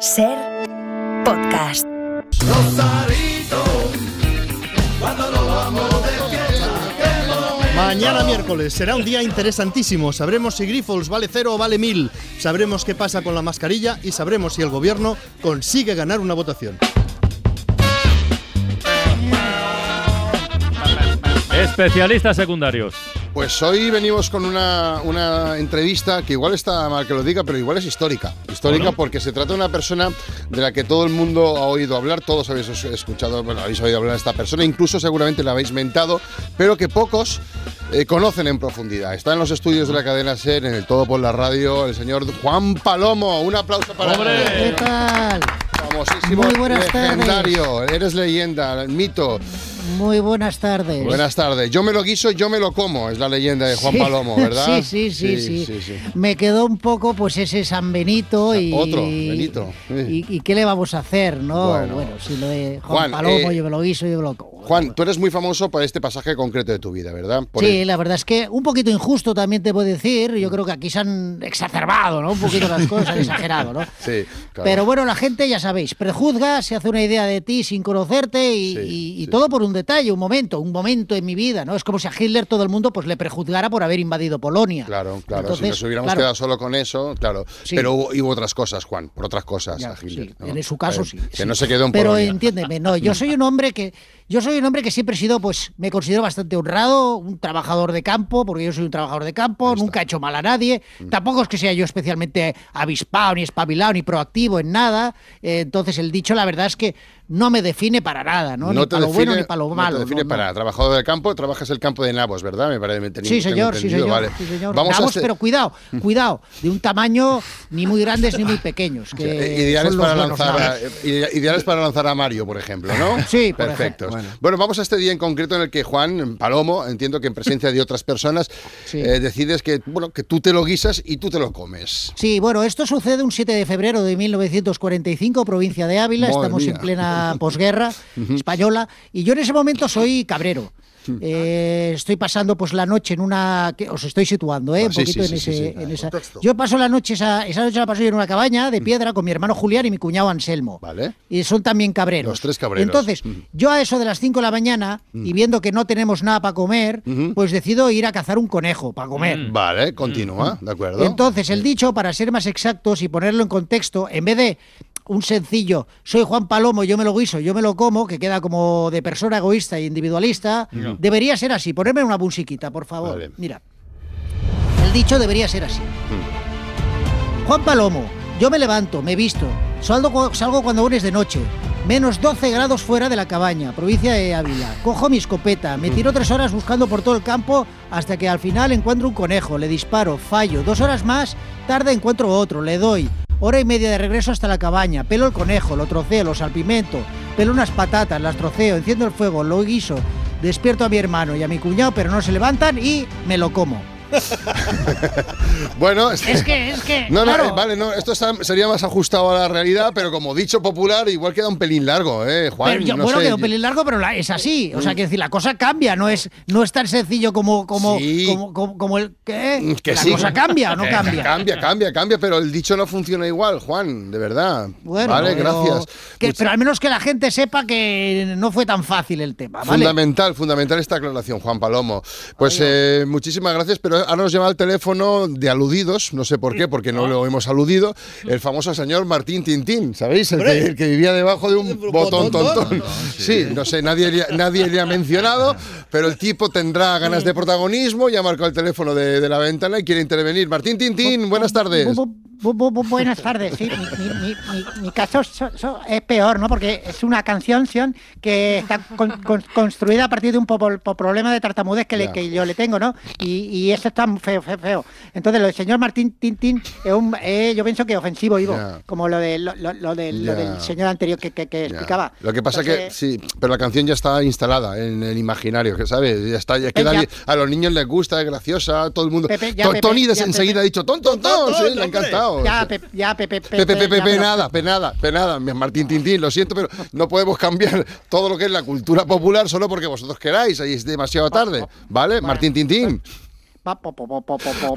Ser podcast. Mañana miércoles será un día interesantísimo. Sabremos si Grifols vale cero o vale mil. Sabremos qué pasa con la mascarilla y sabremos si el gobierno consigue ganar una votación. Especialistas secundarios. Pues hoy venimos con una, una entrevista que igual está mal que lo diga, pero igual es histórica. Histórica porque se trata de una persona de la que todo el mundo ha oído hablar, todos habéis escuchado, bueno, habéis oído hablar de esta persona, incluso seguramente la habéis mentado, pero que pocos eh, conocen en profundidad. Está en los estudios de la cadena SER, en el Todo por la Radio, el señor Juan Palomo. Un aplauso para ¡Hombre! él. ¿Qué tal? Famosísimo, Muy buenas legendario, eres leyenda, mito. Muy buenas tardes. Buenas tardes. Yo me lo guiso, yo me lo como, es la leyenda de Juan Sí. Palomo, ¿verdad? Sí, sí, sí, sí, sí. Me quedó un poco pues ese San Benito y... Otro, Benito. Y, y qué le vamos a hacer, ¿no? Bueno. Bueno, si lo de Juan, Juan, Palomo, eh, yo me lo guiso, yo me lo como. Juan, tú eres muy famoso por este pasaje concreto de tu vida, ¿verdad? Por Sí, el- la verdad es que un poquito injusto también te puedo decir. Yo creo que aquí se han exacerbado, ¿no? Un poquito las cosas, han exagerado, ¿no? Sí, claro. Pero bueno, la gente, ya sabéis, prejuzga, se hace una idea de ti sin conocerte y, Sí, y- y sí. todo por un detalle, un momento, un momento en mi vida, ¿no? Es como si a Hitler todo el mundo pues le prejuzgara por haber invadido Polonia. Claro, claro. si nos hubiéramos claro, quedado solo con eso, claro. Sí. Pero hubo, hubo otras cosas, Juan, por otras cosas ya, a Hitler. En su caso Eh, sí. Que no se quedó en Pero Polonia. entiéndeme, no, yo soy un hombre que yo soy un hombre que siempre he sido, pues, me considero bastante honrado, un trabajador de campo, porque yo soy un trabajador de campo, nunca he hecho mal a nadie. Mm. Tampoco es que sea yo especialmente avispado, ni espabilado, ni proactivo en nada. Eh, entonces, el dicho, la verdad es que no me define para nada, ¿no? ni para lo bueno ni para lo no malo. te define no, no. para nada. Trabajador del campo, trabajas el campo de Navos, ¿verdad? Me parece. me Sí, señor, sí, señor. vale. sí, señor. Vamos a hacer- pero cuidado, cuidado, de un tamaño ni muy grandes ni muy pequeños. Que Eh, ideales, para lanzar a, eh, ideales para lanzar a Mario, por ejemplo, ¿no? Sí, por perfectos. ejemplo. Bueno. vamos a este día en concreto en el que Juan Palomo, entiendo que en presencia de otras personas, Sí. eh, decides que bueno que tú te lo guisas y tú te lo comes. Sí, bueno, esto sucede un 7 de febrero de 1945, provincia de Ávila. Madre Estamos mía. en plena posguerra española. Y yo en ese momento soy cabrero. Eh, estoy pasando pues la noche en una que os estoy situando ¿eh? Ah, un sí, poquito sí, en, sí, ese, en esa yo paso la noche esa, esa noche la paso yo en una cabaña de piedra con mi hermano Julián y mi cuñado Anselmo Vale. y son también cabreros Los tres cabreros. entonces Mm. yo a eso de las 5 de la mañana y viendo que no tenemos nada para comer pues decido ir a cazar un conejo para comer Vale, continúa, de acuerdo. entonces, el dicho, para ser más exactos y ponerlo en contexto, en vez de un sencillo, soy Juan Palomo, yo me lo guiso, yo me lo como, que queda como de persona egoísta e individualista, debería ser así. Ponerme una musiquita, por favor. Vale. Mira. El dicho debería ser así. Juan Palomo, yo me levanto, me visto, salgo, salgo cuando aún es de noche. Menos 12 grados fuera de la cabaña, provincia de Ávila. Cojo mi escopeta, me tiro tres horas buscando por todo el campo hasta que al final encuentro un conejo, le disparo, fallo. Dos horas más, tarde encuentro otro, le doy. Hora y media de regreso hasta la cabaña, pelo el conejo, lo troceo, lo salpimento, pelo unas patatas, las troceo, enciendo el fuego, lo guiso, despierto a mi hermano y a mi cuñado, pero no se levantan y me lo como. Bueno, Es que, es que. No, no, claro, vale, no, esto está- sería más ajustado a la realidad, pero como dicho popular, igual queda un pelín largo, ¿eh, Juan? Pero yo- No bueno, sé, queda un pelín largo, pero la- es así. O sea, quiero decir, la cosa cambia, no es, no es tan sencillo como, como, Sí. como, como, como el. ¿Qué? Que la sí. cosa cambia o no Que cambia. Cambia, cambia, cambia, pero el dicho no funciona igual, Juan, de verdad. Bueno, vale, pero- gracias. que- pero al menos que la gente sepa que no fue tan fácil el tema, ¿vale? Fundamental, fundamental esta aclaración, Juan Palomo. Pues eh, muchísimas gracias, pero ahora nos llama al teléfono de aludidos, no sé por qué, porque no lo hemos aludido, el famoso señor Martín Tintín, ¿sabéis? El que, el que vivía debajo de un botón tontón. Sí, no sé, nadie, le ha- nadie le ha mencionado, pero el tipo tendrá ganas de protagonismo, ya marcó el teléfono de, de la ventana y quiere intervenir. Martín Tintín, buenas tardes. Bu- bu- bu- bu- buenas tardes, sí. Mi, mi- mi- mi- mi caso so- so- es peor, ¿no? Porque es una canción Sion, que está con- con- construida a partir de un po- po- problema de tartamudez que, le- que yo le tengo, ¿no? Y, y eso está feo, feo, feo. Entonces, lo del señor Martín Tintín es un, eh, yo pienso que es ofensivo, Ivo, como lo, de, lo, lo- lo del, lo Ya. del señor anterior que, que- que explicaba. Lo que pasa que Entonces, sí, pero la canción ya está instalada en el imaginario, que sabes, ya está, ya queda ya. bien. A los niños les gusta, es graciosa, todo el mundo. Pepe, ya, enseguida ha dicho ton ton ton, sí, le ha encantado. Ya, Pepe, ya, Pepe, Pepe, Pepe, Pepe, ya, Pepe, pero- nada, penada, penada, Martín Tintín, lo siento, pero no podemos cambiar todo lo que es la cultura popular solo porque vosotros queráis, ahí es demasiado tarde, ¿vale? Martín Tintín.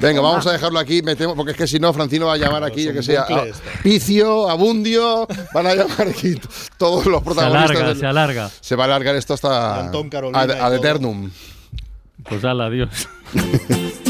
Venga, vamos a dejarlo aquí, me temo, porque es que si no, Francino va a llamar aquí, yo que sea, bucle esto. Picio, Abundio, van a llamar aquí todos los Se protagonistas. alarga, del- se alarga. Se va a alargar esto hasta Antón Carolina ad, ad eternum. Pues ala, adiós.